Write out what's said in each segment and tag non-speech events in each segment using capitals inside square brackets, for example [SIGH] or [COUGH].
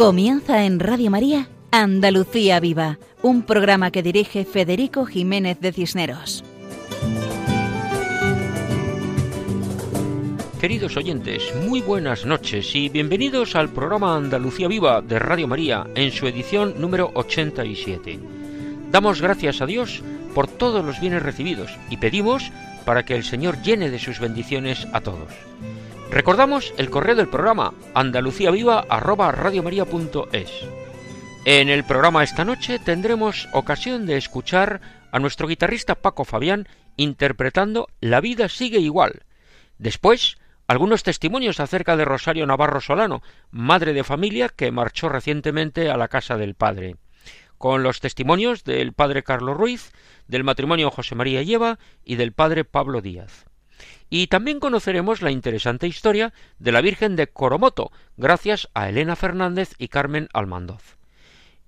Comienza en Radio María Andalucía Viva, un programa que dirige Federico Jiménez de Cisneros. Queridos oyentes, muy buenas noches y bienvenidos al programa Andalucía Viva de Radio María en su edición número 87. Damos gracias a Dios por todos los bienes recibidos y pedimos para que el Señor llene de sus bendiciones a todos. Recordamos el correo del programa andaluciaviva@radiomaria.es. En el programa esta noche tendremos ocasión de escuchar a nuestro guitarrista Paco Fabián interpretando La vida sigue igual. Después, algunos testimonios acerca de Rosario Navarro Solano, madre de familia que marchó recientemente a la casa del padre, con los testimonios del padre Carlos Ruiz, del matrimonio José María Lleva y del padre Pablo Díaz. Y también conoceremos la interesante historia de la Virgen de Coromoto, gracias a Elena Fernández y Carmen Almandoz.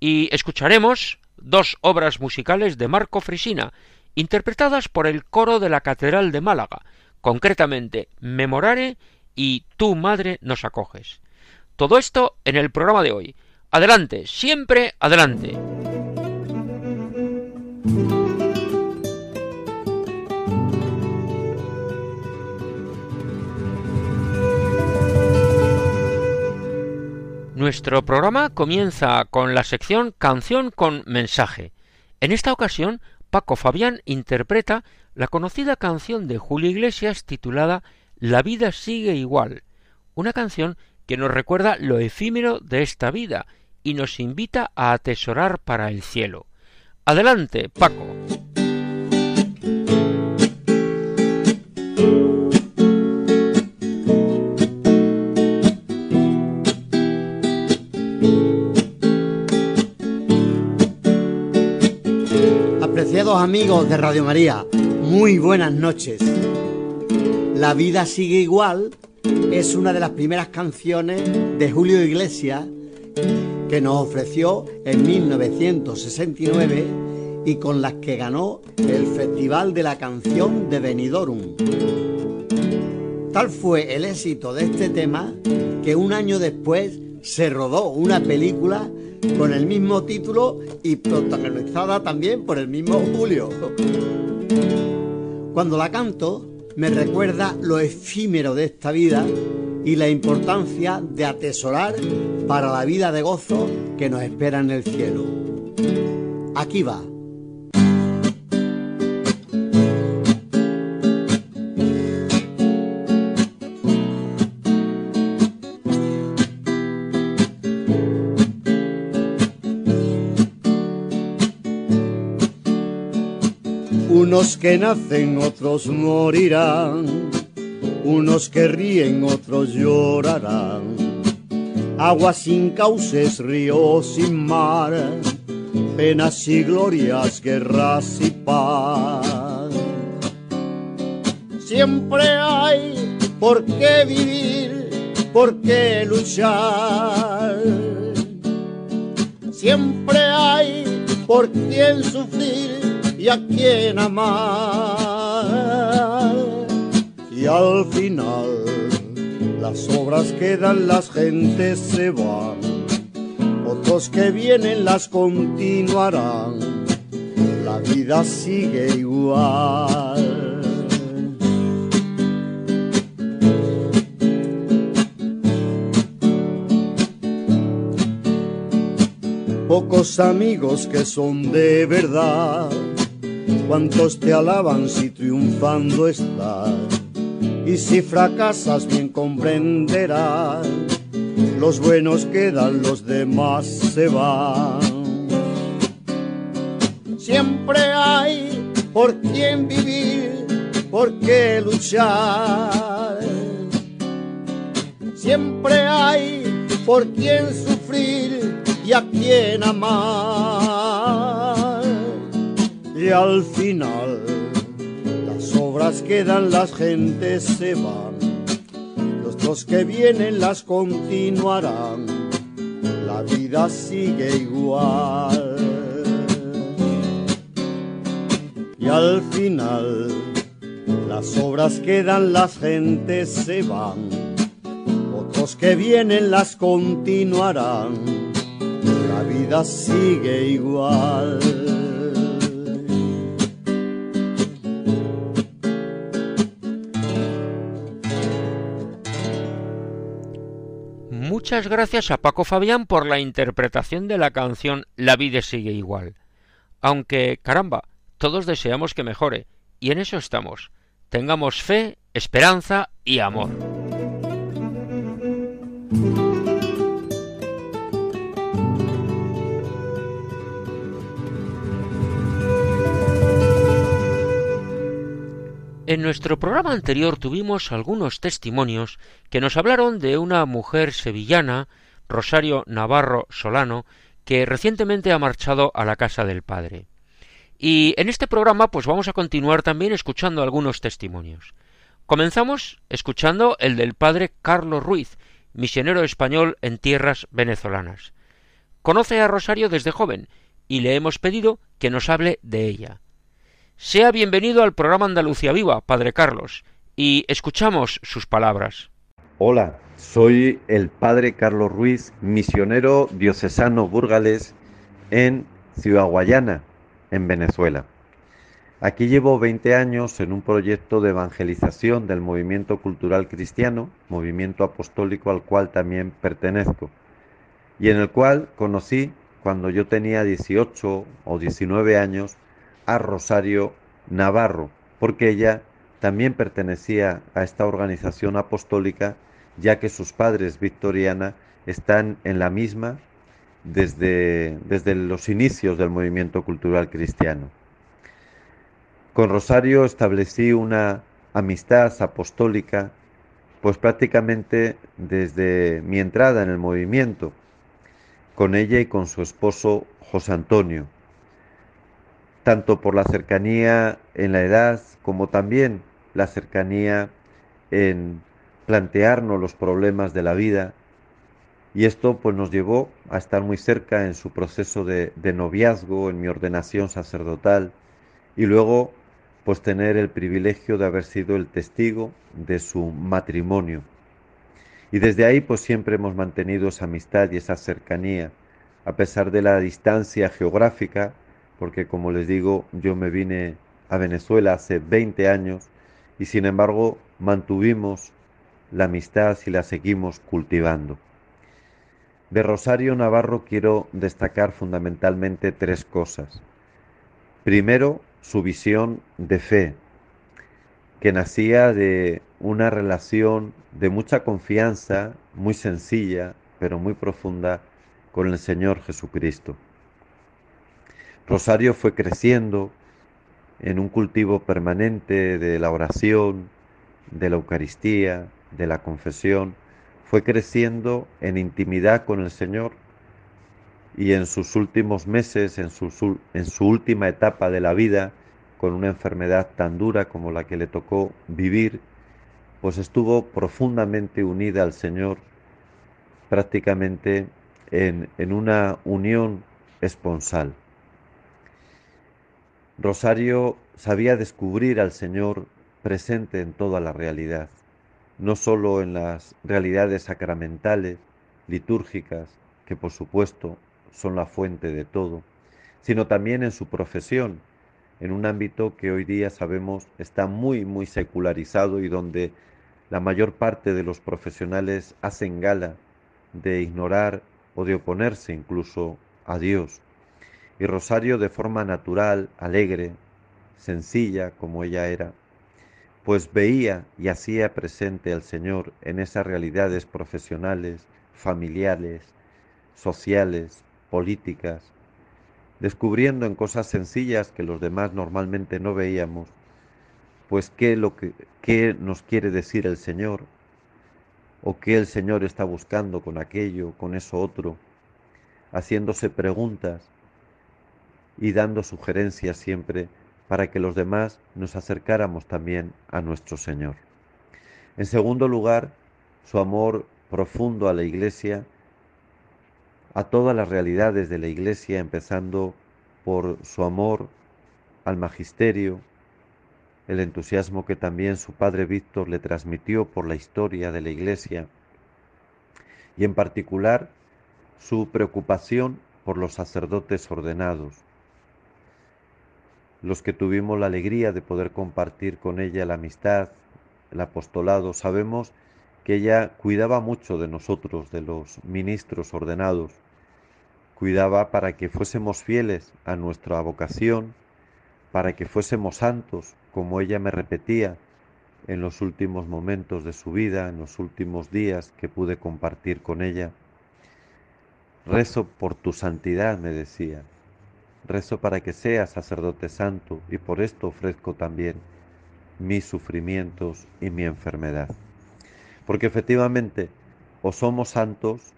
Y escucharemos dos obras musicales de Marco Frisina, interpretadas por el coro de la Catedral de Málaga, concretamente Memorare y Tu Madre nos acoges. Todo esto en el programa de hoy. Adelante, siempre adelante. Nuestro programa comienza con la sección Canción con mensaje. En esta ocasión, Paco Fabián interpreta la conocida canción de Julio Iglesias titulada La vida sigue igual, una canción que nos recuerda lo efímero de esta vida y nos invita a atesorar para el cielo. Adelante, Paco. Amigos de Radio María, muy buenas noches. La vida sigue igual es una de las primeras canciones de Julio Iglesias que nos ofreció en 1969 y con las que ganó el Festival de la Canción de Benidorm. Tal fue el éxito de este tema que un año después se rodó una película con el mismo título y protagonizada también por el mismo Julio. Cuando la canto, me recuerda lo efímero de esta vida y la importancia de atesorar para la vida de gozo que nos espera en el cielo. Aquí va. Unos que nacen, otros morirán. Unos que ríen, otros llorarán. Agua sin cauces, ríos sin mar. Penas y glorias, guerras y paz. Siempre hay por qué vivir, por qué luchar. Siempre hay por quién sufrir y a quien amar. Y al final las obras quedan, las gentes se van, otros que vienen las continuarán, la vida sigue igual. Pocos amigos que son de verdad cuántos te alaban si triunfando estás. Y si fracasas bien comprenderás, los buenos quedan, los demás se van. Siempre hay por quien vivir, por qué luchar. Siempre hay por quien sufrir y a quien amar y al final las obras quedan, las gentes se van, los dos que vienen las continuarán, la vida sigue igual. Y al final las obras quedan, las gentes se van, otros que vienen las continuarán vida sigue igual. Muchas gracias a Paco Fabián por la interpretación de la canción La vida sigue igual. Aunque, caramba, todos deseamos que mejore, y en eso estamos. Tengamos fe, esperanza y amor. En nuestro programa anterior tuvimos algunos testimonios que nos hablaron de una mujer sevillana, Rosario Navarro Solano, que recientemente ha marchado a la casa del Padre. Y en este programa pues vamos a continuar también escuchando algunos testimonios. Comenzamos escuchando el del padre Carlos Ruiz, misionero español en tierras venezolanas. Conoce a Rosario desde joven y le hemos pedido que nos hable de ella. Sea bienvenido al programa Andalucía Viva, Padre Carlos, y escuchamos sus palabras. Hola, soy el Padre Carlos Ruiz, misionero diocesano burgalés en Ciudad Guayana, en Venezuela. Aquí llevo 20 años en un proyecto de evangelización del movimiento cultural cristiano, movimiento apostólico al cual también pertenezco, y en el cual conocí, cuando yo tenía 18 o 19 años, a Rosario Navarro, porque ella también pertenecía a esta organización apostólica, ya que sus padres, Victoriana, están en la misma desde, desde los inicios del movimiento cultural cristiano. Con Rosario establecí una amistad apostólica, pues prácticamente desde mi entrada en el movimiento, con ella y con su esposo José Antonio, tanto por la cercanía en la edad como también la cercanía en plantearnos los problemas de la vida. Y esto pues nos llevó a estar muy cerca en su proceso de, noviazgo, en mi ordenación sacerdotal y luego pues tener el privilegio de haber sido el testigo de su matrimonio. Y desde ahí pues siempre hemos mantenido esa amistad y esa cercanía, a pesar de la distancia geográfica, porque como les digo, yo me vine a Venezuela hace 20 años y sin embargo mantuvimos la amistad y la seguimos cultivando. De Rosario Navarro quiero destacar fundamentalmente tres cosas. Primero, su visión de fe, que nacía de una relación de mucha confianza, muy sencilla, pero muy profunda, con el Señor Jesucristo. Rosario fue creciendo en un cultivo permanente de la oración, de la Eucaristía, de la confesión, fue creciendo en intimidad con el Señor y en sus últimos meses, en su, última etapa de la vida, con una enfermedad tan dura como la que le tocó vivir, pues estuvo profundamente unida al Señor, prácticamente en, en una unión esponsal. Rosario sabía descubrir al Señor presente en toda la realidad, no sólo en las realidades sacramentales, litúrgicas, que por supuesto son la fuente de todo, sino también en su profesión, en un ámbito que hoy día sabemos está muy, muy secularizado y donde la mayor parte de los profesionales hacen gala de ignorar o de oponerse incluso a Dios y Rosario de forma natural, alegre, sencilla como ella era, pues veía y hacía presente al Señor en esas realidades profesionales, familiares, sociales, políticas, descubriendo en cosas sencillas que los demás normalmente no veíamos, pues qué, lo que, qué nos quiere decir el Señor, o qué el Señor está buscando con aquello, con eso otro, haciéndose preguntas y dando sugerencias siempre para que los demás nos acercáramos también a nuestro Señor. En segundo lugar, su amor profundo a la Iglesia, a todas las realidades de la Iglesia, empezando por su amor al magisterio, el entusiasmo que también su padre Víctor le transmitió por la historia de la Iglesia y en particular su preocupación por los sacerdotes ordenados, los que tuvimos la alegría de poder compartir con ella la amistad, el apostolado, sabemos que ella cuidaba mucho de nosotros, de los ministros ordenados, cuidaba para que fuésemos fieles a nuestra vocación, para que fuésemos santos, como ella me repetía en los últimos momentos de su vida, en los últimos días que pude compartir con ella. Rezo por tu santidad, me decía. Rezo para que seas sacerdote santo y por esto ofrezco también mis sufrimientos y mi enfermedad. Porque efectivamente o somos santos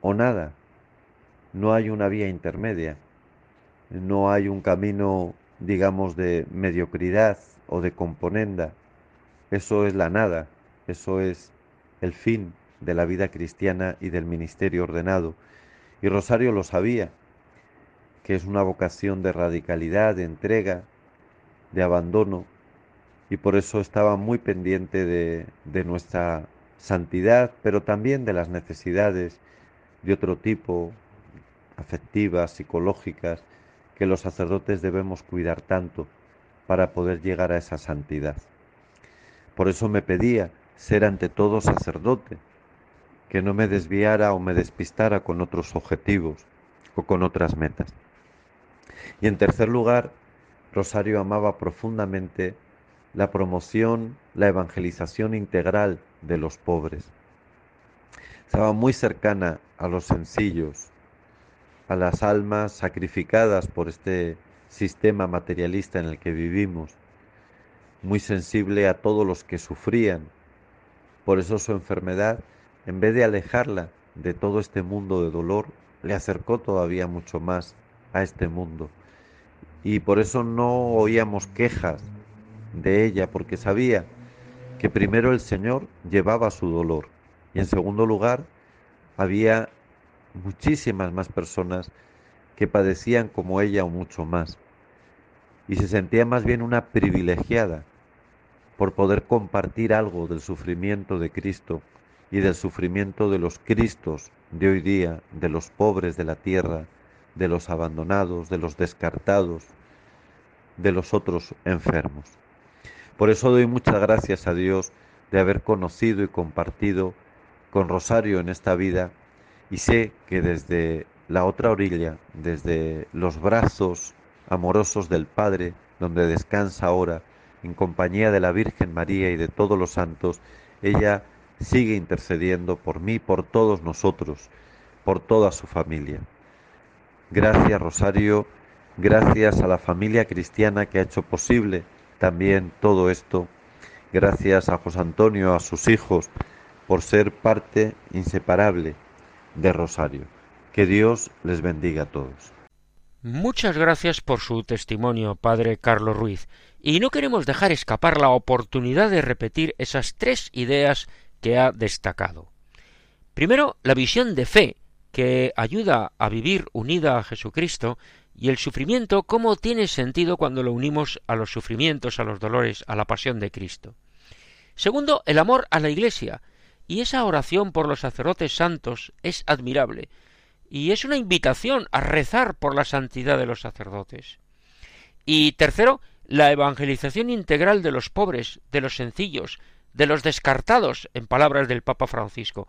o nada. No hay una vía intermedia. No hay un camino, digamos, de mediocridad o de componenda. Eso es la nada. Eso es el fin de la vida cristiana y del ministerio ordenado. Y Rosario lo sabía, que es una vocación de radicalidad, de entrega, de abandono, y por eso estaba muy pendiente de, de nuestra santidad, pero también de las necesidades de otro tipo, afectivas, psicológicas, que los sacerdotes debemos cuidar tanto para poder llegar a esa santidad. Por eso me pedía ser ante todo sacerdote, que no me desviara o me despistara con otros objetivos o con otras metas. Y en tercer lugar, Rosario amaba profundamente la promoción, la evangelización integral de los pobres. Estaba muy cercana a los sencillos, a las almas sacrificadas por este sistema materialista en el que vivimos, muy sensible a todos los que sufrían. Por eso su enfermedad en vez de alejarla de todo este mundo de dolor, le acercó todavía mucho más a este mundo. Y por eso no oíamos quejas de ella, porque sabía que primero el Señor llevaba su dolor y en segundo lugar había muchísimas más personas que padecían como ella o mucho más. Y se sentía más bien una privilegiada por poder compartir algo del sufrimiento de Cristo y del sufrimiento de los Cristos de hoy día, de los pobres de la tierra, de los abandonados, de los descartados, de los otros enfermos. Por eso doy muchas gracias a Dios de haber conocido y compartido con Rosario en esta vida y sé que desde la otra orilla, desde los brazos amorosos del Padre, donde descansa ahora, en compañía de la Virgen María y de todos los santos, ella sigue intercediendo por mí, por todos nosotros, por toda su familia. Gracias Rosario, gracias a la familia cristiana que ha hecho posible también todo esto. Gracias a José Antonio, a sus hijos, por ser parte inseparable de Rosario. Que Dios les bendiga a todos. Muchas gracias por su testimonio, Padre Carlos Ruiz, y no queremos dejar escapar la oportunidad de repetir esas tres ideas que ha destacado. Primero, la visión de fe, que ayuda a vivir unida a Jesucristo, y el sufrimiento cómo tiene sentido cuando lo unimos a los sufrimientos, a los dolores, a la pasión de Cristo. Segundo, el amor a la Iglesia, y esa oración por los sacerdotes santos es admirable, y es una invitación a rezar por la santidad de los sacerdotes. Y tercero, la evangelización integral de los pobres, de los sencillos, de los descartados, en palabras del Papa Francisco.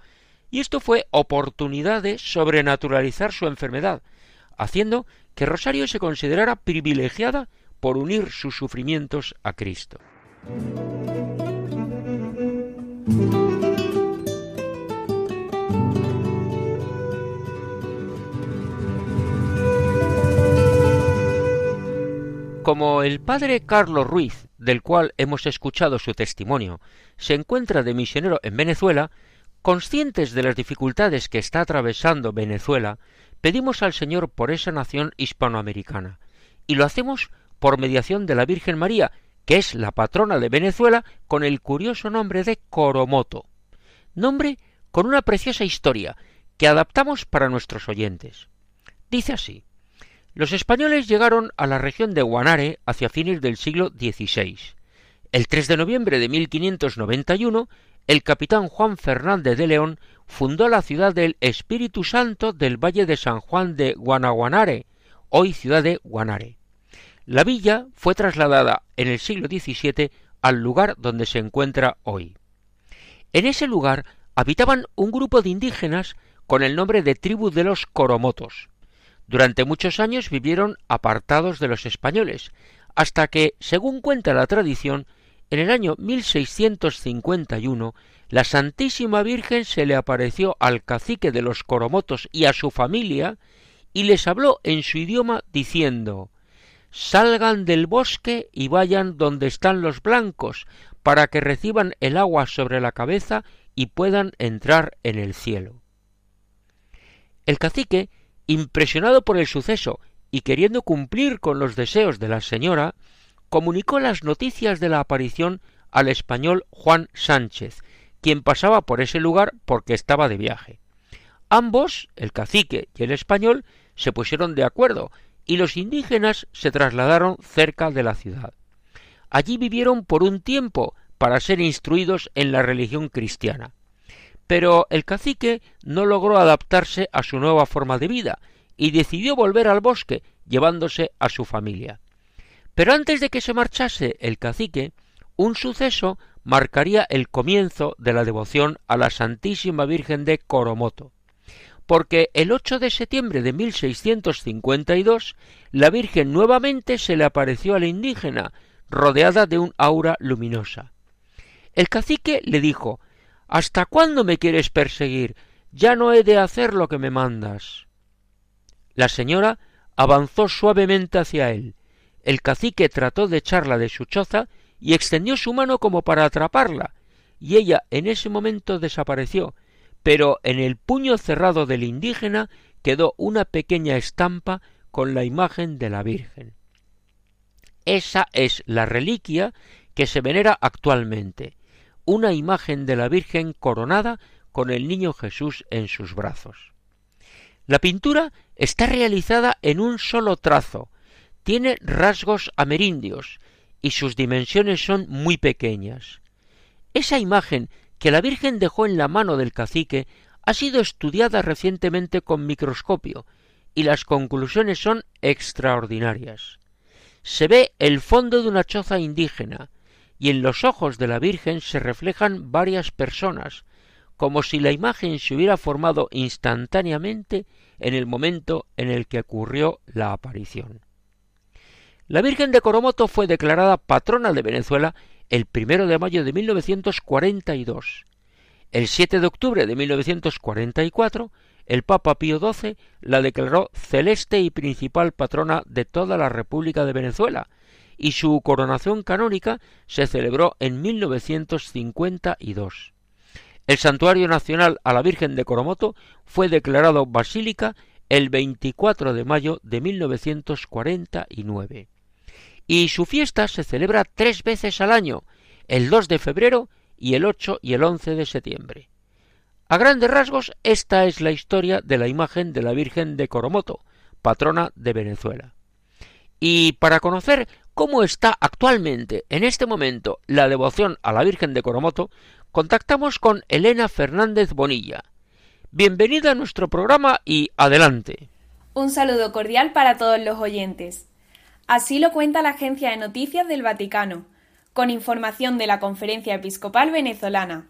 Y esto fue oportunidad de sobrenaturalizar su enfermedad, haciendo que Rosario se considerara privilegiada por unir sus sufrimientos a Cristo. Como el padre Carlos Ruiz, del cual hemos escuchado su testimonio, se encuentra de misionero en Venezuela, conscientes de las dificultades que está atravesando Venezuela, pedimos al Señor por esa nación hispanoamericana, y lo hacemos por mediación de la Virgen María, que es la patrona de Venezuela, con el curioso nombre de Coromoto, nombre con una preciosa historia que adaptamos para nuestros oyentes. Dice así los españoles llegaron a la región de Guanare hacia fines del siglo XVI. El 3 de noviembre de 1591, el capitán Juan Fernández de León fundó la ciudad del Espíritu Santo del Valle de San Juan de Guanaguanare, hoy ciudad de Guanare. La villa fue trasladada en el siglo XVII al lugar donde se encuentra hoy. En ese lugar habitaban un grupo de indígenas con el nombre de tribu de los Coromotos. Durante muchos años vivieron apartados de los españoles, hasta que, según cuenta la tradición, en el año 1651 la Santísima Virgen se le apareció al cacique de los Coromotos y a su familia y les habló en su idioma diciendo Salgan del bosque y vayan donde están los blancos, para que reciban el agua sobre la cabeza y puedan entrar en el cielo. El cacique impresionado por el suceso y queriendo cumplir con los deseos de la señora, comunicó las noticias de la aparición al español Juan Sánchez, quien pasaba por ese lugar porque estaba de viaje. Ambos, el cacique y el español, se pusieron de acuerdo y los indígenas se trasladaron cerca de la ciudad. Allí vivieron por un tiempo para ser instruidos en la religión cristiana. Pero el cacique no logró adaptarse a su nueva forma de vida y decidió volver al bosque llevándose a su familia. Pero antes de que se marchase el cacique, un suceso marcaría el comienzo de la devoción a la Santísima Virgen de Coromoto, porque el 8 de septiembre de 1652 la Virgen nuevamente se le apareció al indígena, rodeada de un aura luminosa. El cacique le dijo ¿Hasta cuándo me quieres perseguir? Ya no he de hacer lo que me mandas. La señora avanzó suavemente hacia él. El cacique trató de echarla de su choza y extendió su mano como para atraparla, y ella en ese momento desapareció, pero en el puño cerrado del indígena quedó una pequeña estampa con la imagen de la Virgen. Esa es la reliquia que se venera actualmente, una imagen de la Virgen coronada con el niño Jesús en sus brazos. La pintura está realizada en un solo trazo, tiene rasgos amerindios y sus dimensiones son muy pequeñas. Esa imagen que la Virgen dejó en la mano del cacique ha sido estudiada recientemente con microscopio y las conclusiones son extraordinarias. Se ve el fondo de una choza indígena, y en los ojos de la Virgen se reflejan varias personas, como si la imagen se hubiera formado instantáneamente en el momento en el que ocurrió la aparición. La Virgen de Coromoto fue declarada patrona de Venezuela el primero de mayo de 1942. El 7 de octubre de 1944, el Papa Pío XII la declaró celeste y principal patrona de toda la República de Venezuela, y su coronación canónica se celebró en 1952. El Santuario Nacional a la Virgen de Coromoto fue declarado basílica el 24 de mayo de 1949. Y su fiesta se celebra tres veces al año, el 2 de febrero y el 8 y el 11 de septiembre. A grandes rasgos, esta es la historia de la imagen de la Virgen de Coromoto, patrona de Venezuela. Y para conocer cómo está actualmente, en este momento, la devoción a la Virgen de Coromoto, contactamos con Elena Fernández Bonilla. Bienvenida a nuestro programa y adelante. Un saludo cordial para todos los oyentes. Así lo cuenta la Agencia de Noticias del Vaticano, con información de la Conferencia Episcopal Venezolana.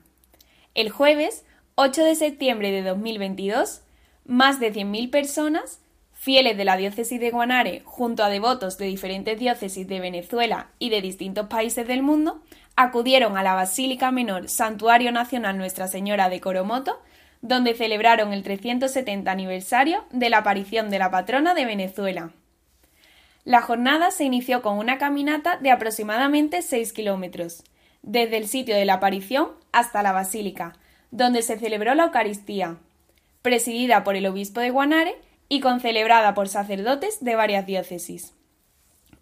El jueves 8 de septiembre de 2022, más de 100.000 personas fieles de la diócesis de Guanare, junto a devotos de diferentes diócesis de Venezuela y de distintos países del mundo, acudieron a la Basílica Menor Santuario Nacional Nuestra Señora de Coromoto, donde celebraron el 370 aniversario de la aparición de la patrona de Venezuela. La jornada se inició con una caminata de aproximadamente 6 kilómetros, desde el sitio de la aparición hasta la basílica, donde se celebró la Eucaristía, presidida por el obispo de Guanare y concelebrada por sacerdotes de varias diócesis.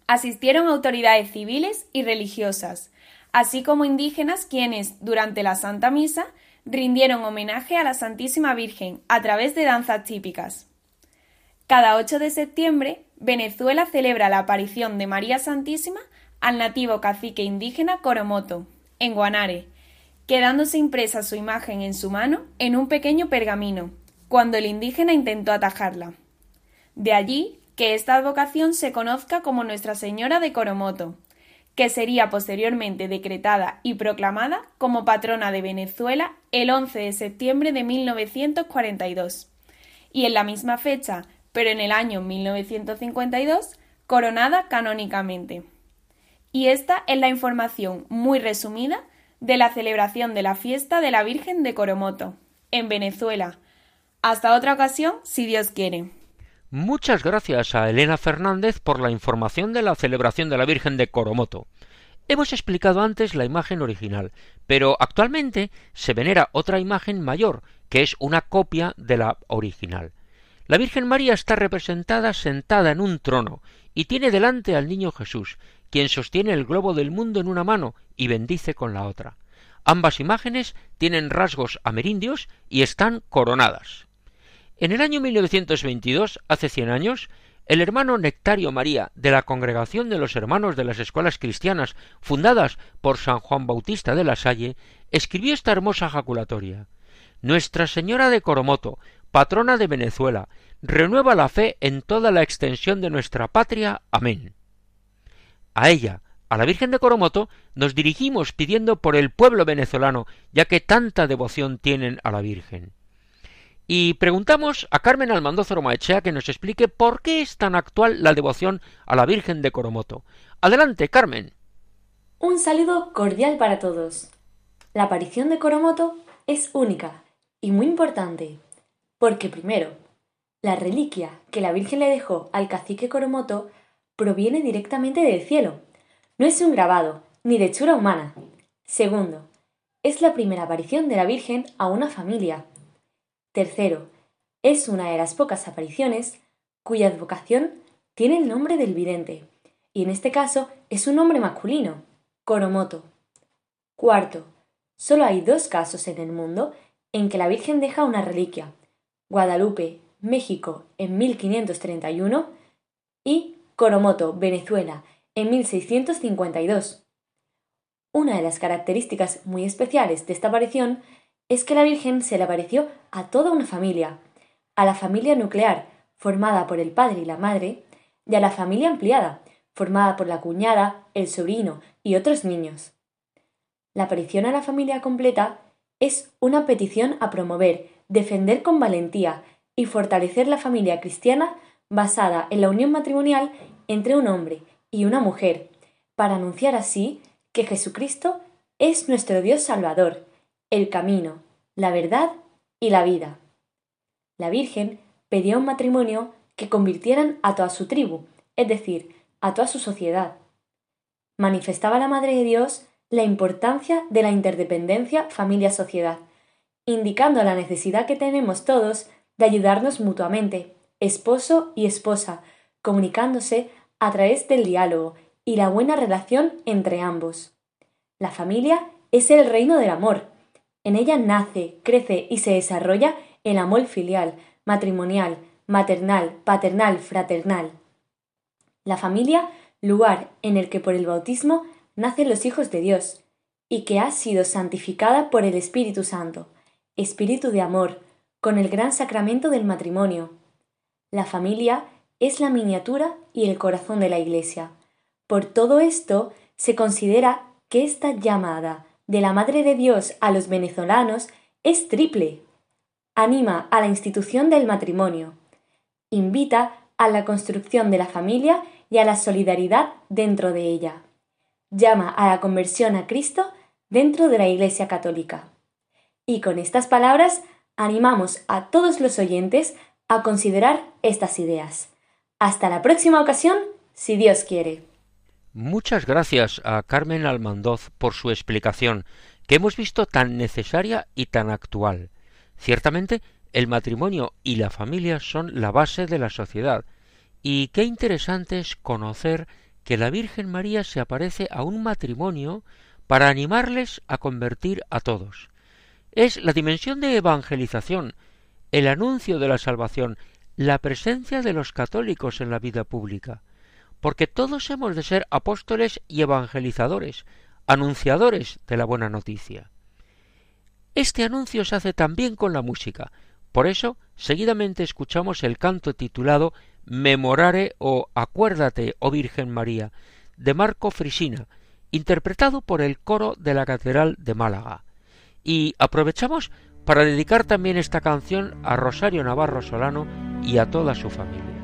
Asistieron autoridades civiles y religiosas, así como indígenas quienes, durante la Santa Misa, rindieron homenaje a la Santísima Virgen a través de danzas típicas. Cada 8 de septiembre, Venezuela celebra la aparición de María Santísima al nativo cacique indígena Coromoto, en Guanare, quedándose impresa su imagen en su mano en un pequeño pergamino, cuando el indígena intentó atajarla. De allí que esta advocación se conozca como Nuestra Señora de Coromoto, que sería posteriormente decretada y proclamada como patrona de Venezuela el 11 de septiembre de 1942, y en la misma fecha, pero en el año 1952, coronada canónicamente. Y esta es la información muy resumida de la celebración de la fiesta de la Virgen de Coromoto, en Venezuela. Hasta otra ocasión, si Dios quiere. Muchas gracias a Elena Fernández por la información de la celebración de la Virgen de Coromoto. Hemos explicado antes la imagen original, pero actualmente se venera otra imagen mayor, que es una copia de la original. La Virgen María está representada sentada en un trono y tiene delante al niño Jesús, quien sostiene el globo del mundo en una mano y bendice con la otra. Ambas imágenes tienen rasgos amerindios y están coronadas. En el año 1922, hace cien años, el hermano Nectario María de la Congregación de los Hermanos de las Escuelas Cristianas, fundadas por San Juan Bautista de la Salle, escribió esta hermosa jaculatoria. Nuestra Señora de Coromoto, patrona de Venezuela, renueva la fe en toda la extensión de nuestra patria. Amén. A ella, a la Virgen de Coromoto, nos dirigimos pidiendo por el pueblo venezolano, ya que tanta devoción tienen a la Virgen. Y preguntamos a Carmen Almandoz Romaechea que nos explique por qué es tan actual la devoción a la Virgen de Coromoto. Adelante, Carmen. Un saludo cordial para todos. La aparición de Coromoto es única y muy importante, porque primero, la reliquia que la Virgen le dejó al cacique Coromoto proviene directamente del cielo. No es un grabado, ni de hechura humana. Segundo, es la primera aparición de la Virgen a una familia. Tercero, es una de las pocas apariciones cuya advocación tiene el nombre del vidente, y en este caso es un nombre masculino, Coromoto. Cuarto, solo hay dos casos en el mundo en que la Virgen deja una reliquia, Guadalupe, México, en 1531, y Coromoto, Venezuela, en 1652. Una de las características muy especiales de esta aparición es que la Virgen se le apareció a toda una familia, a la familia nuclear, formada por el padre y la madre, y a la familia ampliada, formada por la cuñada, el sobrino y otros niños. La aparición a la familia completa es una petición a promover, defender con valentía y fortalecer la familia cristiana basada en la unión matrimonial entre un hombre y una mujer, para anunciar así que Jesucristo es nuestro Dios Salvador, el camino, la verdad y la vida. La Virgen pedía un matrimonio que convirtieran a toda su tribu, es decir, a toda su sociedad. Manifestaba la Madre de Dios la importancia de la interdependencia familia-sociedad, indicando la necesidad que tenemos todos de ayudarnos mutuamente, esposo y esposa, comunicándose a través del diálogo y la buena relación entre ambos. La familia es el reino del amor. En ella nace, crece y se desarrolla el amor filial, matrimonial, maternal, paternal, fraternal. La familia, lugar en el que por el bautismo nacen los hijos de Dios, y que ha sido santificada por el Espíritu Santo, Espíritu de amor, con el gran sacramento del matrimonio, la familia es la miniatura y el corazón de la Iglesia. Por todo esto, se considera que esta llamada de la Madre de Dios a los venezolanos es triple. Anima a la institución del matrimonio, invita a la construcción de la familia y a la solidaridad dentro de ella. Llama a la conversión a Cristo dentro de la Iglesia Católica. Y con estas palabras animamos a todos los oyentes a considerar estas ideas. Hasta la próxima ocasión, si Dios quiere. Muchas gracias a Carmen Almandoz por su explicación, que hemos visto tan necesaria y tan actual. Ciertamente, el matrimonio y la familia son la base de la sociedad, y qué interesante es conocer que la Virgen María se aparece a un matrimonio para animarles a convertir a todos es la dimensión de evangelización, el anuncio de la salvación, la presencia de los católicos en la vida pública, porque todos hemos de ser apóstoles y evangelizadores, anunciadores de la buena noticia. Este anuncio se hace también con la música, por eso seguidamente escuchamos el canto titulado Memorare o Acuérdate, oh Virgen María, de Marco Frisina, interpretado por el coro de la Catedral de Málaga. Y aprovechamos para dedicar también esta canción a Rosario Navarro Solano y a toda su familia.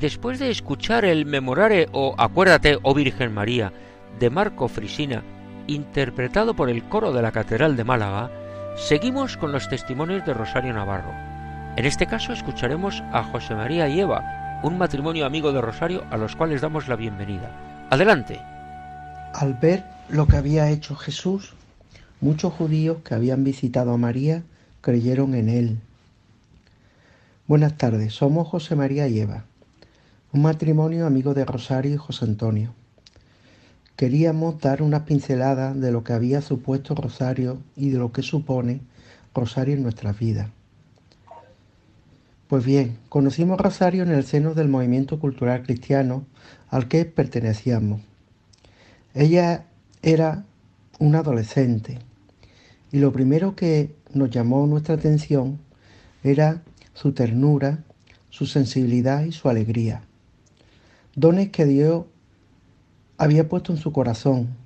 Después de escuchar el Memorare o Acuérdate, oh Virgen María, de Marco Frisina, interpretado por el coro de la Catedral de Málaga, seguimos con los testimonios de Rosario Navarro. En este caso escucharemos a José María y Eva, un matrimonio amigo de Rosario a los cuales damos la bienvenida. Adelante. Al ver lo que había hecho Jesús, muchos judíos que habían visitado a María creyeron en él. Buenas tardes, somos José María y Eva, un matrimonio amigo de Rosario y José Antonio. Queríamos dar una pincelada de lo que había supuesto Rosario y de lo que supone Rosario en nuestras vidas. Pues bien, conocimos Rosario en el seno del movimiento cultural cristiano al que pertenecíamos. Ella era una adolescente y lo primero que nos llamó nuestra atención era su ternura, su sensibilidad y su alegría. Dones que Dios había puesto en su corazón,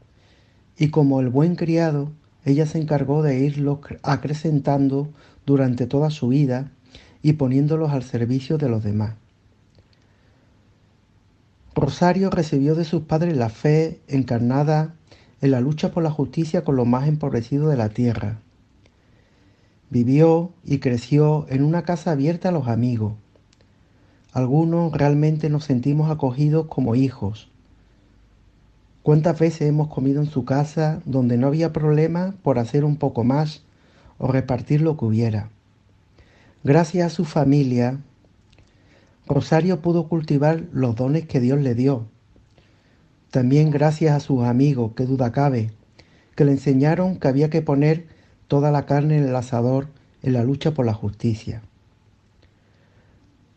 y como el buen criado, ella se encargó de irlos acrecentando durante toda su vida y poniéndolos al servicio de los demás. Rosario recibió de sus padres la fe encarnada en la lucha por la justicia con los más empobrecidos de la tierra. Vivió y creció en una casa abierta a los amigos. Algunos realmente nos sentimos acogidos como hijos, ¿Cuántas veces hemos comido en su casa donde no había problema por hacer un poco más o repartir lo que hubiera? Gracias a su familia, Rosario pudo cultivar los dones que Dios le dio. También gracias a sus amigos, que duda cabe, que le enseñaron que había que poner toda la carne en el asador en la lucha por la justicia.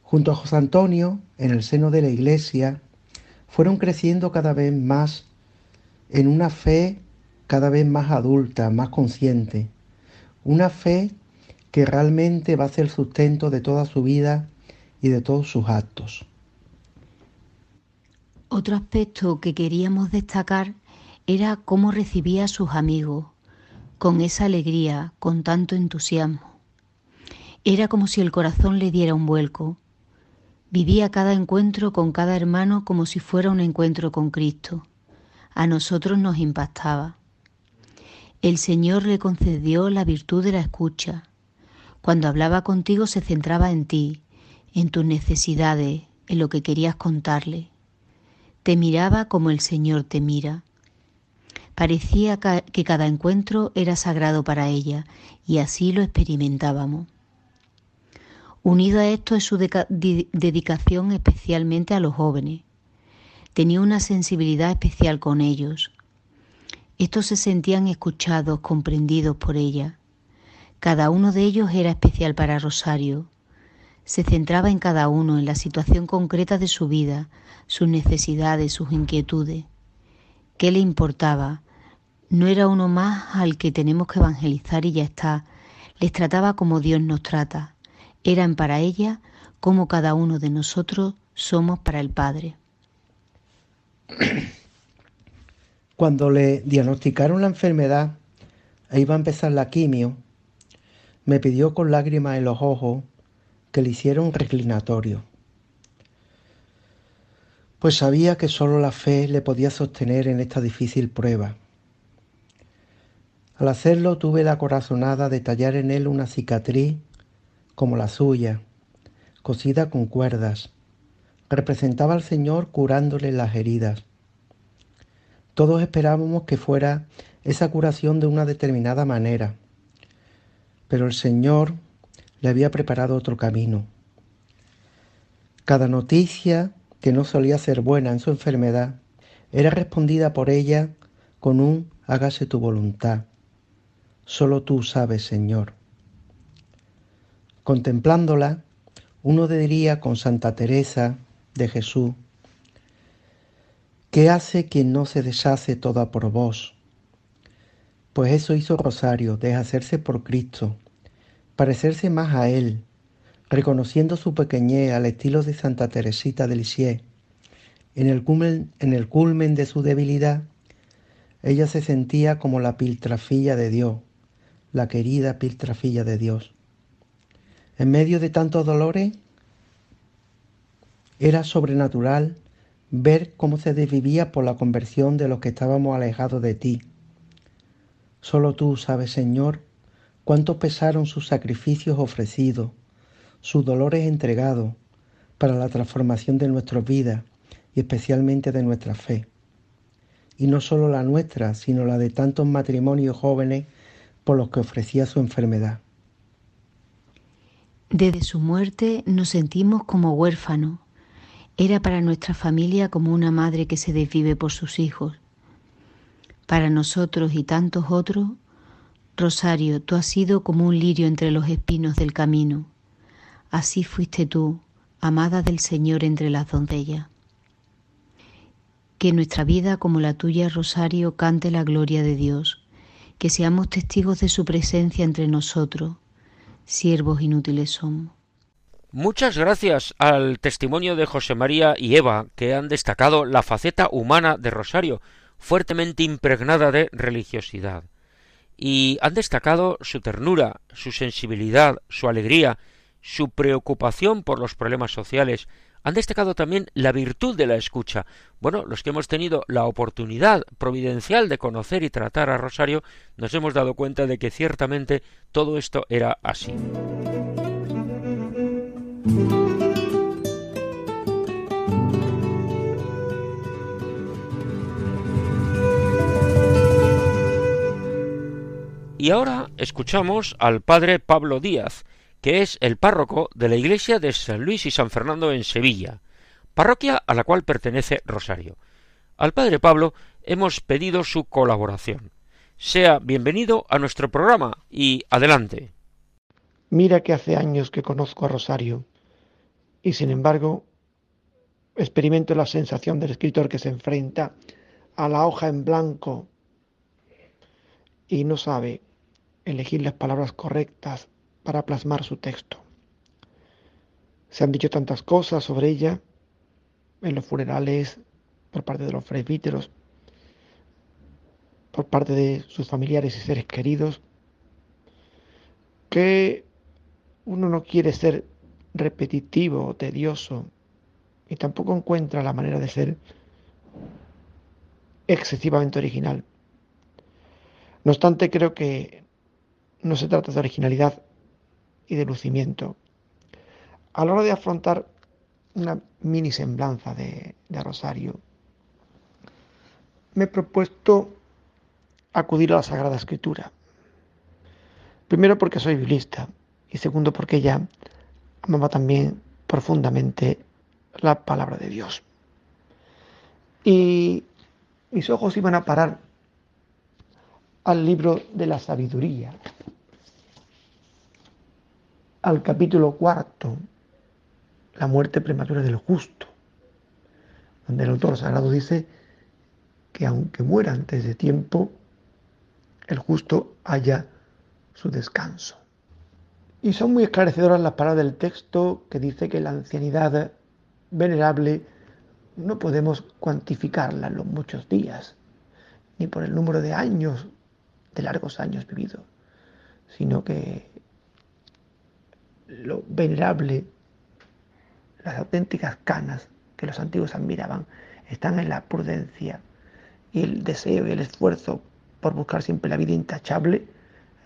Junto a José Antonio, en el seno de la iglesia, fueron creciendo cada vez más en una fe cada vez más adulta, más consciente. Una fe que realmente va a ser el sustento de toda su vida y de todos sus actos. Otro aspecto que queríamos destacar era cómo recibía a sus amigos, con esa alegría, con tanto entusiasmo. Era como si el corazón le diera un vuelco. Vivía cada encuentro con cada hermano como si fuera un encuentro con Cristo a nosotros nos impactaba. El Señor le concedió la virtud de la escucha. Cuando hablaba contigo se centraba en ti, en tus necesidades, en lo que querías contarle. Te miraba como el Señor te mira. Parecía que cada encuentro era sagrado para ella y así lo experimentábamos. Unido a esto es su dedicación especialmente a los jóvenes, tenía una sensibilidad especial con ellos. Estos se sentían escuchados, comprendidos por ella. Cada uno de ellos era especial para Rosario. Se centraba en cada uno, en la situación concreta de su vida, sus necesidades, sus inquietudes. ¿Qué le importaba? No era uno más al que tenemos que evangelizar y ya está. Les trataba como Dios nos trata. Eran para ella como cada uno de nosotros somos para el Padre. [CLEARS THROAT] Cuando le diagnosticaron la enfermedad e iba a empezar la quimio, me pidió con lágrimas en los ojos que le hiciera un reclinatorio. Pues sabía que solo la fe le podía sostener en esta difícil prueba. Al hacerlo tuve la corazonada de tallar en él una cicatriz como la suya, cosida con cuerdas, representaba al Señor curándole las heridas. Todos esperábamos que fuera esa curación de una determinada manera, pero el Señor le había preparado otro camino. Cada noticia que no solía ser buena en su enfermedad era respondida por ella con un hágase tu voluntad. Solo tú sabes, Señor. Contemplándola, uno diría con Santa Teresa, de Jesús. ¿Qué hace quien no se deshace toda por vos? Pues eso hizo Rosario, deshacerse por Cristo, parecerse más a Él, reconociendo su pequeñez al estilo de Santa Teresita de Lisieux. En el, culmen, en el culmen de su debilidad, ella se sentía como la piltrafilla de Dios, la querida piltrafilla de Dios. En medio de tantos dolores, Era sobrenatural ver cómo se desvivía por la conversión de los que estábamos alejados de ti. Solo tú sabes, Señor, cuánto pesaron sus sacrificios ofrecidos, sus dolores entregados para la transformación de nuestras vidas y especialmente de nuestra fe. Y no solo la nuestra, sino la de tantos matrimonios jóvenes por los que ofrecía su enfermedad. Desde su muerte nos sentimos como huérfanos. Era para nuestra familia como una madre que se desvive por sus hijos. Para nosotros y tantos otros, Rosario, tú has sido como un lirio entre los espinos del camino. Así fuiste tú, amada del Señor entre las doncellas. Que nuestra vida como la tuya, Rosario, cante la gloria de Dios, que seamos testigos de su presencia entre nosotros, siervos inútiles. Muchas gracias al testimonio de José María y Eva, que han destacado la faceta humana de Rosario, fuertemente impregnada de religiosidad. Y han destacado su ternura, su sensibilidad, su alegría, su preocupación por los problemas sociales, han destacado también la virtud de la escucha. Bueno, los que hemos tenido la oportunidad providencial de conocer y tratar a Rosario, nos hemos dado cuenta de que ciertamente todo esto era así. Y ahora escuchamos al padre Pablo Díaz, que es el párroco de la iglesia de San Luis y San Fernando en Sevilla, parroquia a la cual pertenece Rosario. Al padre Pablo hemos pedido su colaboración. Sea bienvenido a nuestro programa y adelante. Mira que hace años que conozco a Rosario y sin embargo experimento la sensación del escritor que se enfrenta a la hoja en blanco y no sabe elegir las palabras correctas para plasmar su texto. Se han dicho tantas cosas sobre ella en los funerales por parte de los presbíteros, por parte de sus familiares y seres queridos, que uno no quiere ser repetitivo tedioso y tampoco encuentra la manera de ser excesivamente original. No obstante, creo que no se trata de originalidad, y de lucimiento. A la hora de afrontar una mini semblanza de, Rosario, me he propuesto acudir a la Sagrada Escritura. Primero porque soy biblista y segundo porque ella amaba también profundamente la palabra de Dios. Y mis ojos iban a parar al libro de la sabiduría, al capítulo cuarto, la muerte prematura del justo, donde el autor sagrado dice que aunque muera antes de tiempo, el justo haya su descanso. Y son muy esclarecedoras las palabras del texto que dice que la ancianidad venerable no podemos cuantificarla en los muchos días, ni por el número de años, de largos años vividos, sino que lo venerable, las auténticas canas que los antiguos admiraban, están en la prudencia y el deseo y el esfuerzo por buscar siempre la vida intachable,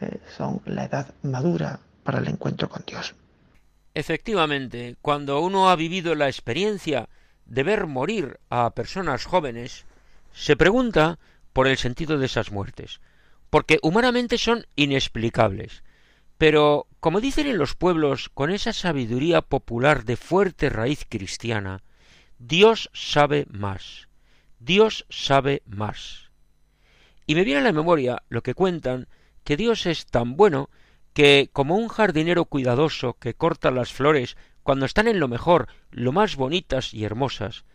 eh, son la edad madura para el encuentro con Dios. Efectivamente, cuando uno ha vivido la experiencia de ver morir a personas jóvenes, se pregunta por el sentido de esas muertes, porque humanamente son inexplicables, pero, como dicen en los pueblos con esa sabiduría popular de fuerte raíz cristiana, Dios sabe más. Dios sabe más. Y me viene a la memoria lo que cuentan que Dios es tan bueno que, como un jardinero cuidadoso que corta las flores cuando están en lo mejor, lo más bonitas y hermosas,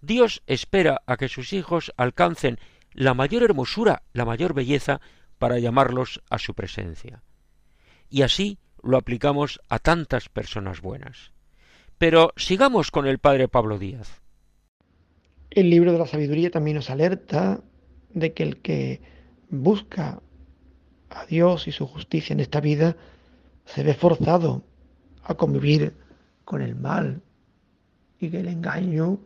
Dios espera a que sus hijos alcancen la mayor hermosura, la mayor belleza, para llamarlos a su presencia y así lo aplicamos a tantas personas buenas. Pero sigamos con el padre Pablo Díaz. El libro de la sabiduría también nos alerta de que el que busca a Dios y su justicia en esta vida se ve forzado a convivir con el mal, y que el engaño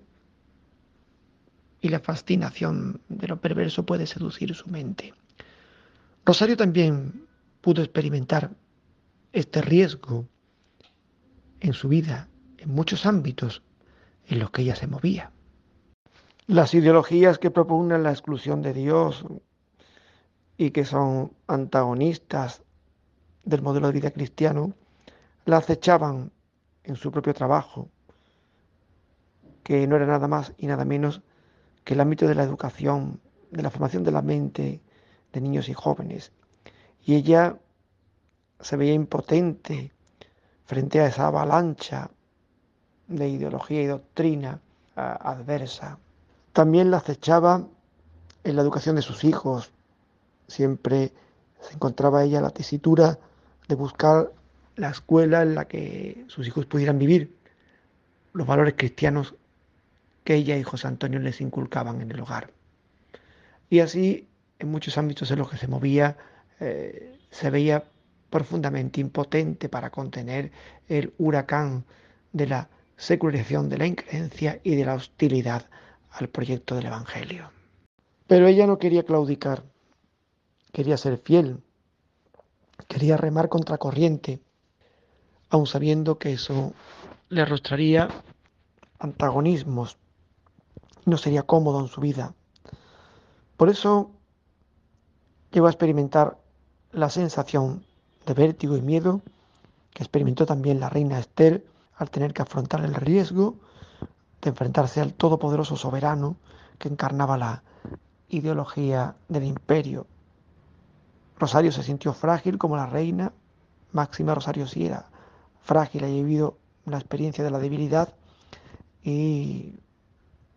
y la fascinación de lo perverso puede seducir su mente. Rosario también pudo experimentar este riesgo en su vida, en muchos ámbitos en los que ella se movía. Las ideologías que propugnan la exclusión de Dios y que son antagonistas del modelo de vida cristiano, la acechaban en su propio trabajo, que no era nada más y nada menos que el ámbito de la educación, de la formación de la mente de niños y jóvenes. Y ella se veía impotente frente a esa avalancha de ideología y doctrina adversa. También la acechaba en la educación de sus hijos. Siempre se encontraba ella la tesitura de buscar la escuela en la que sus hijos pudieran vivir los valores cristianos que ella y José Antonio les inculcaban en el hogar. Y así, en muchos ámbitos en los que se movía, eh, se veía profundamente impotente para contener el huracán de la secularización de la increencia y de la hostilidad al proyecto del Evangelio. Pero ella no quería claudicar, quería ser fiel, quería remar contra corriente, aun sabiendo que eso le arrostraría antagonismos, no sería cómodo en su vida. Por eso llegó a experimentar la sensación de vértigo y miedo que experimentó también la reina Esther al tener que afrontar el riesgo de enfrentarse al todopoderoso soberano que encarnaba la ideología del imperio. Rosario se sintió frágil como la reina, Máxima Rosario sí era frágil, ha vivido una experiencia de la debilidad y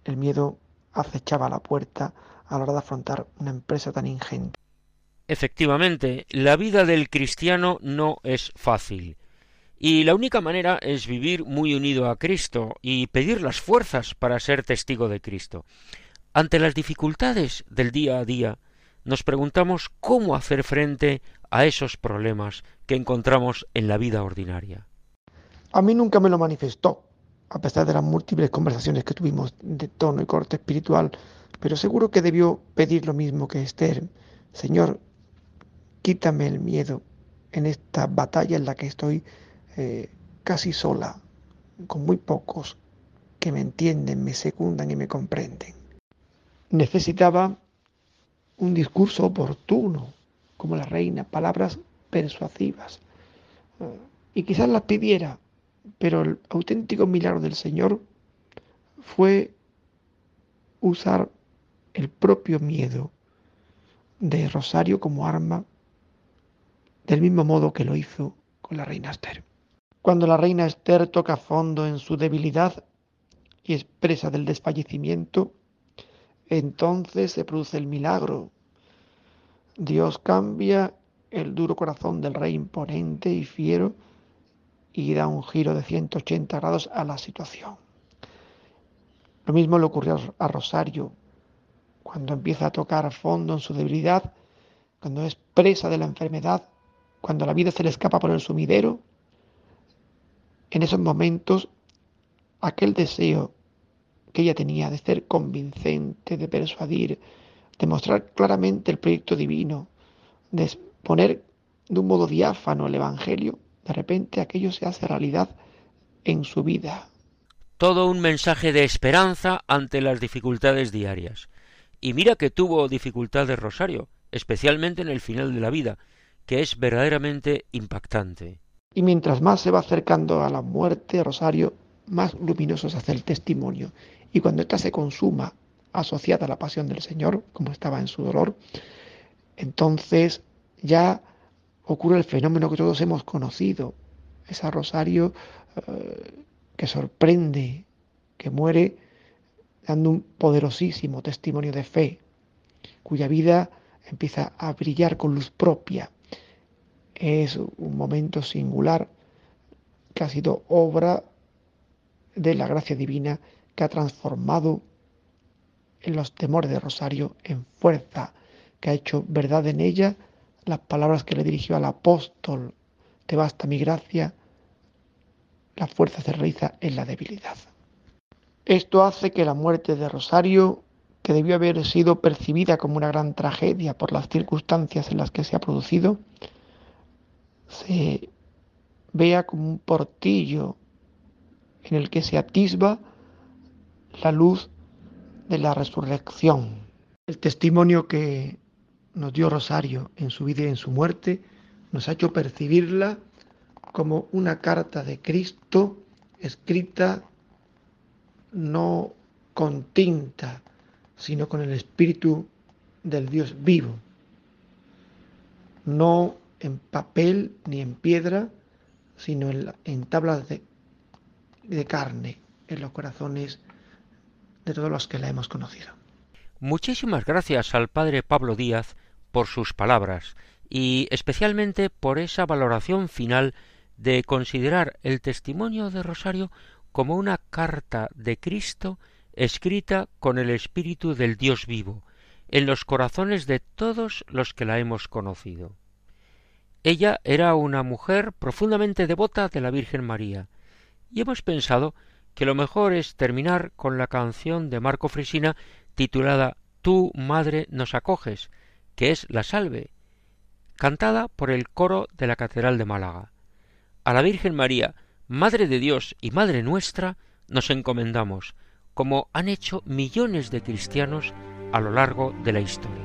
el miedo acechaba la puerta a la hora de afrontar una empresa tan ingente. Efectivamente, la vida del cristiano no es fácil. Y la única manera es vivir muy unido a Cristo y pedir las fuerzas para ser testigo de Cristo. Ante las dificultades del día a día, nos preguntamos cómo hacer frente a esos problemas que encontramos en la vida ordinaria. A mí nunca me lo manifestó, a pesar de las múltiples conversaciones que tuvimos de tono y corte espiritual, pero seguro que debió pedir lo mismo que Esther. Señor, quítame el miedo en esta batalla en la que estoy eh, casi sola, con muy pocos que me entienden, me secundan y me comprenden. Necesitaba un discurso oportuno, como la reina, palabras persuasivas. Eh, y quizás las pidiera, pero el auténtico milagro del Señor fue usar el propio miedo de Rosario como arma, del mismo modo que lo hizo con la reina Esther. Cuando la reina Esther toca fondo en su debilidad y expresa del desfallecimiento, entonces se produce el milagro. Dios cambia el duro corazón del rey imponente y fiero y da un giro de 180 grados a la situación. Lo mismo le ocurrió a Rosario cuando empieza a tocar fondo en su debilidad, cuando es presa de la enfermedad, cuando la vida se le escapa por el sumidero. En esos momentos, aquel deseo que ella tenía de ser convincente, de persuadir, de mostrar claramente el proyecto divino, de exponer de un modo diáfano el Evangelio, de repente aquello se hace realidad en su vida. Todo un mensaje de esperanza ante las dificultades diarias. Y mira que tuvo dificultades Rosario, especialmente en el final de la vida, que es verdaderamente impactante. Y mientras más se va acercando a la muerte, Rosario, más luminoso se hace el testimonio. Y cuando ésta se consuma asociada a la pasión del Señor, como estaba en su dolor, entonces ya ocurre el fenómeno que todos hemos conocido, ese rosario eh, que sorprende, que muere dando un poderosísimo testimonio de fe, cuya vida empieza a brillar con luz propia. Es un momento singular que ha sido obra de la gracia divina que ha transformado en los temores de Rosario en fuerza, que ha hecho verdad en ella las palabras que le dirigió al apóstol, te basta mi gracia, la fuerza se realiza en la debilidad. Esto hace que la muerte de Rosario, que debió haber sido percibida como una gran tragedia por las circunstancias en las que se ha producido, se vea como un portillo en el que se atisba la luz de la resurrección. El testimonio que nos dio Rosario en su vida y en su muerte nos ha hecho percibirla como una carta de Cristo escrita no con tinta, sino con el espíritu del Dios vivo, no en papel ni en piedra, sino en, tablas de, de carne, en los corazones de todos los que la hemos conocido. Muchísimas gracias al padre Pablo Díaz por sus palabras y especialmente por esa valoración final de considerar el testimonio de Rosario como una carta de Cristo escrita con el espíritu del Dios vivo, en los corazones de todos los que la hemos conocido. Ella era una mujer profundamente devota de la Virgen María, y hemos pensado que lo mejor es terminar con la canción de Marco Frisina titulada Tú, Madre, nos acoges, que es la salve, cantada por el coro de la Catedral de Málaga. A la Virgen María, Madre de Dios y Madre nuestra, nos encomendamos, como han hecho millones de cristianos a lo largo de la historia.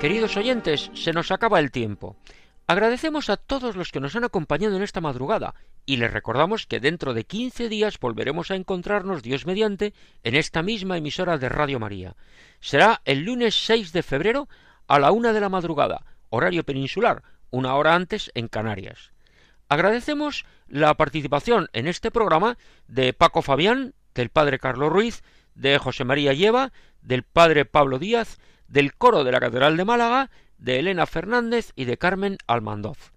Queridos oyentes, se nos acaba el tiempo. Agradecemos a todos los que nos han acompañado en esta madrugada y les recordamos que dentro de quince días volveremos a encontrarnos Dios mediante en esta misma emisora de Radio María. Será el lunes 6 de febrero a la una de la madrugada, horario peninsular, una hora antes en Canarias. Agradecemos la participación en este programa de Paco Fabián, del padre Carlos Ruiz, de José María Lleva, del padre Pablo Díaz, del coro de la Catedral de Málaga, de Elena Fernández y de Carmen Almandoz.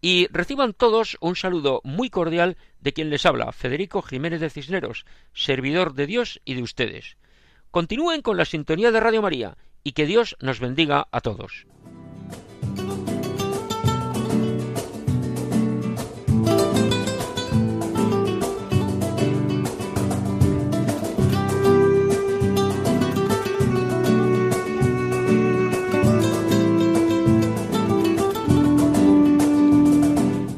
Y reciban todos un saludo muy cordial de quien les habla, Federico Jiménez de Cisneros, servidor de Dios y de ustedes. Continúen con la sintonía de Radio María y que Dios nos bendiga a todos.